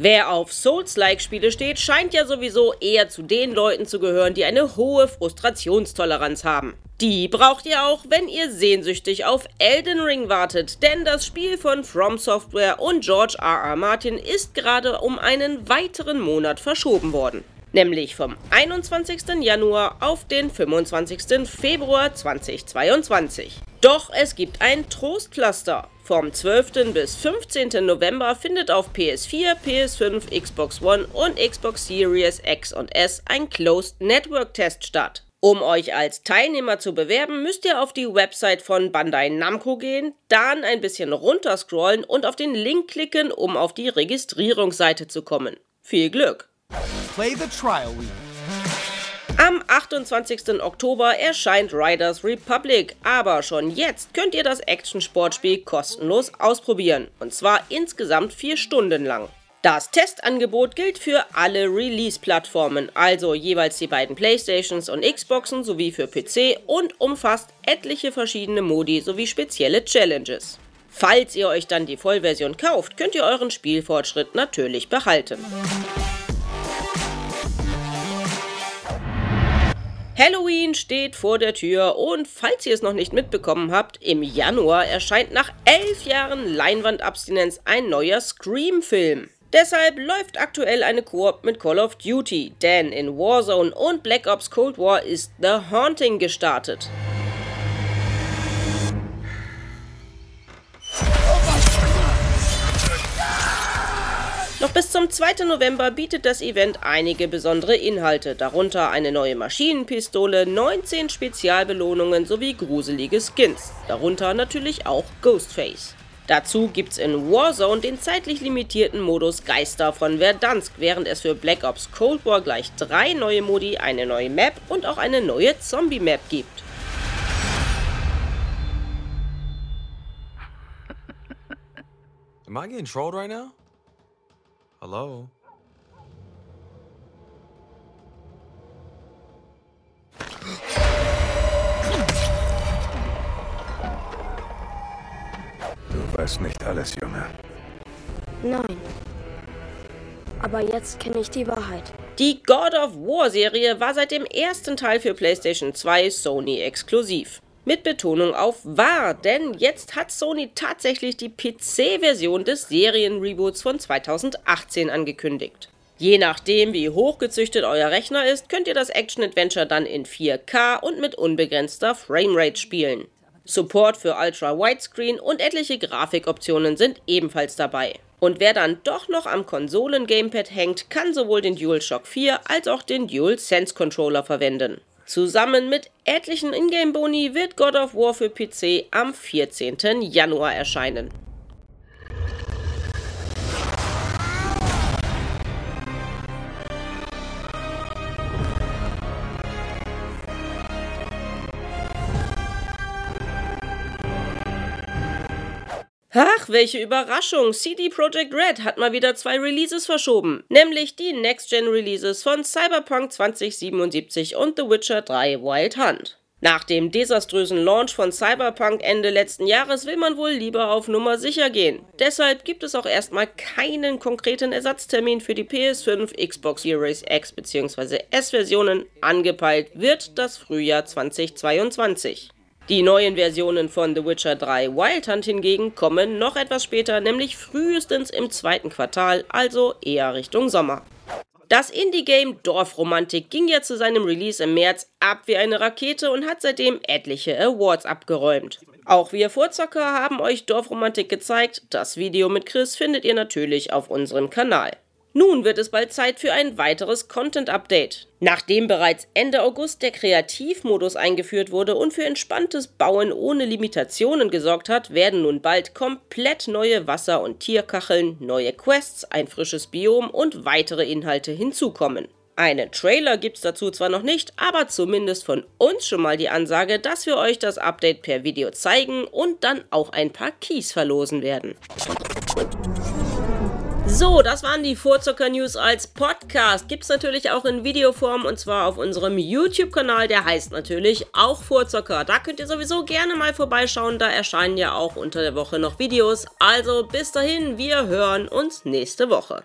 Wer auf Souls-like-Spiele steht, scheint ja sowieso eher zu den Leuten zu gehören, die eine hohe Frustrationstoleranz haben. Die braucht ihr auch, wenn ihr sehnsüchtig auf Elden Ring wartet, denn das Spiel von From Software und George R. R. Martin ist gerade um einen weiteren Monat verschoben worden. Nämlich vom 21. Januar auf den 25. Februar 2022. Doch es gibt ein Trostpflaster. Vom 12. bis 15. November findet auf PS4, PS5, Xbox One und Xbox Series X und S ein Closed Network Test statt. Um euch als Teilnehmer zu bewerben, müsst ihr auf die Website von Bandai Namco gehen, dann ein bisschen runterscrollen und auf den Link klicken, um auf die Registrierungsseite zu kommen. Viel Glück! Play the trial week. Am 28. Oktober erscheint Riders Republic, aber schon jetzt könnt ihr das Action-Sportspiel kostenlos ausprobieren. Und zwar insgesamt vier Stunden lang. Das Testangebot gilt für alle Release-Plattformen, also jeweils die beiden Playstations und Xboxen sowie für PC und umfasst etliche verschiedene Modi sowie spezielle Challenges. Falls ihr euch dann die Vollversion kauft, könnt ihr euren Spielfortschritt natürlich behalten. Halloween steht vor der Tür und falls ihr es noch nicht mitbekommen habt, im Januar erscheint nach elf Jahren Leinwandabstinenz ein neuer Scream-Film. Deshalb läuft aktuell eine Koop mit Call of Duty, denn in Warzone und Black Ops Cold War ist The Haunting gestartet. Noch bis zum 2. November bietet das Event einige besondere Inhalte, darunter eine neue Maschinenpistole, 19 Spezialbelohnungen sowie gruselige Skins, darunter natürlich auch Ghostface. Dazu gibt's in Warzone den zeitlich limitierten Modus Geister von Verdansk, während es für Black Ops Cold War gleich drei neue Modi, eine neue Map und auch eine neue Zombie-Map gibt. Am I getting trolled right now? Hello? Du weißt nicht alles, Junge. Nein. Aber jetzt kenne ich die Wahrheit. Die God of War Serie war seit dem ersten Teil für PlayStation 2 Sony exklusiv. Mit Betonung auf wahr, denn jetzt hat Sony tatsächlich die PC-Version des Serienreboots von 2018 angekündigt. Je nachdem, wie hochgezüchtet euer Rechner ist, könnt ihr das Action-Adventure dann in 4K und mit unbegrenzter Framerate spielen. Support für Ultra Widescreen und etliche Grafikoptionen sind ebenfalls dabei. Und wer dann doch noch am Konsolen-Gamepad hängt, kann sowohl den DualShock 4 als auch den DualSense Controller verwenden. Zusammen mit etlichen Ingame-Boni wird God of War für PC am 14. Januar erscheinen. Ach, welche Überraschung! CD Projekt Red hat mal wieder zwei Releases verschoben, nämlich die Next-Gen-Releases von Cyberpunk 2077 und The Witcher 3 Wild Hunt. Nach dem desaströsen Launch von Cyberpunk Ende letzten Jahres will man wohl lieber auf Nummer sicher gehen. Deshalb gibt es auch erstmal keinen konkreten Ersatztermin für die PS5, Xbox Series X bzw. S-Versionen. Angepeilt wird das Frühjahr 2022. Die neuen Versionen von The Witcher 3 Wild Hunt hingegen kommen noch etwas später, nämlich frühestens im zweiten Quartal, also eher Richtung Sommer. Das Indie-Game Dorfromantik ging ja zu seinem Release im März ab wie eine Rakete und hat seitdem etliche Awards abgeräumt. Auch wir Vorzocker haben euch Dorfromantik gezeigt. Das Video mit Chris findet ihr natürlich auf unserem Kanal. Nun wird es bald Zeit für ein weiteres Content-Update. Nachdem bereits Ende August der Kreativmodus eingeführt wurde und für entspanntes Bauen ohne Limitationen gesorgt hat, werden nun bald komplett neue Wasser- und Tierkacheln, neue Quests, ein frisches Biom und weitere Inhalte hinzukommen. Einen Trailer gibt's dazu zwar noch nicht, aber zumindest von uns schon mal die Ansage, dass wir euch das Update per Video zeigen und dann auch ein paar Keys verlosen werden. So, das waren die Vorzucker News als Podcast. Gibt es natürlich auch in Videoform und zwar auf unserem YouTube-Kanal. Der heißt natürlich auch Vorzucker. Da könnt ihr sowieso gerne mal vorbeischauen. Da erscheinen ja auch unter der Woche noch Videos. Also bis dahin, wir hören uns nächste Woche.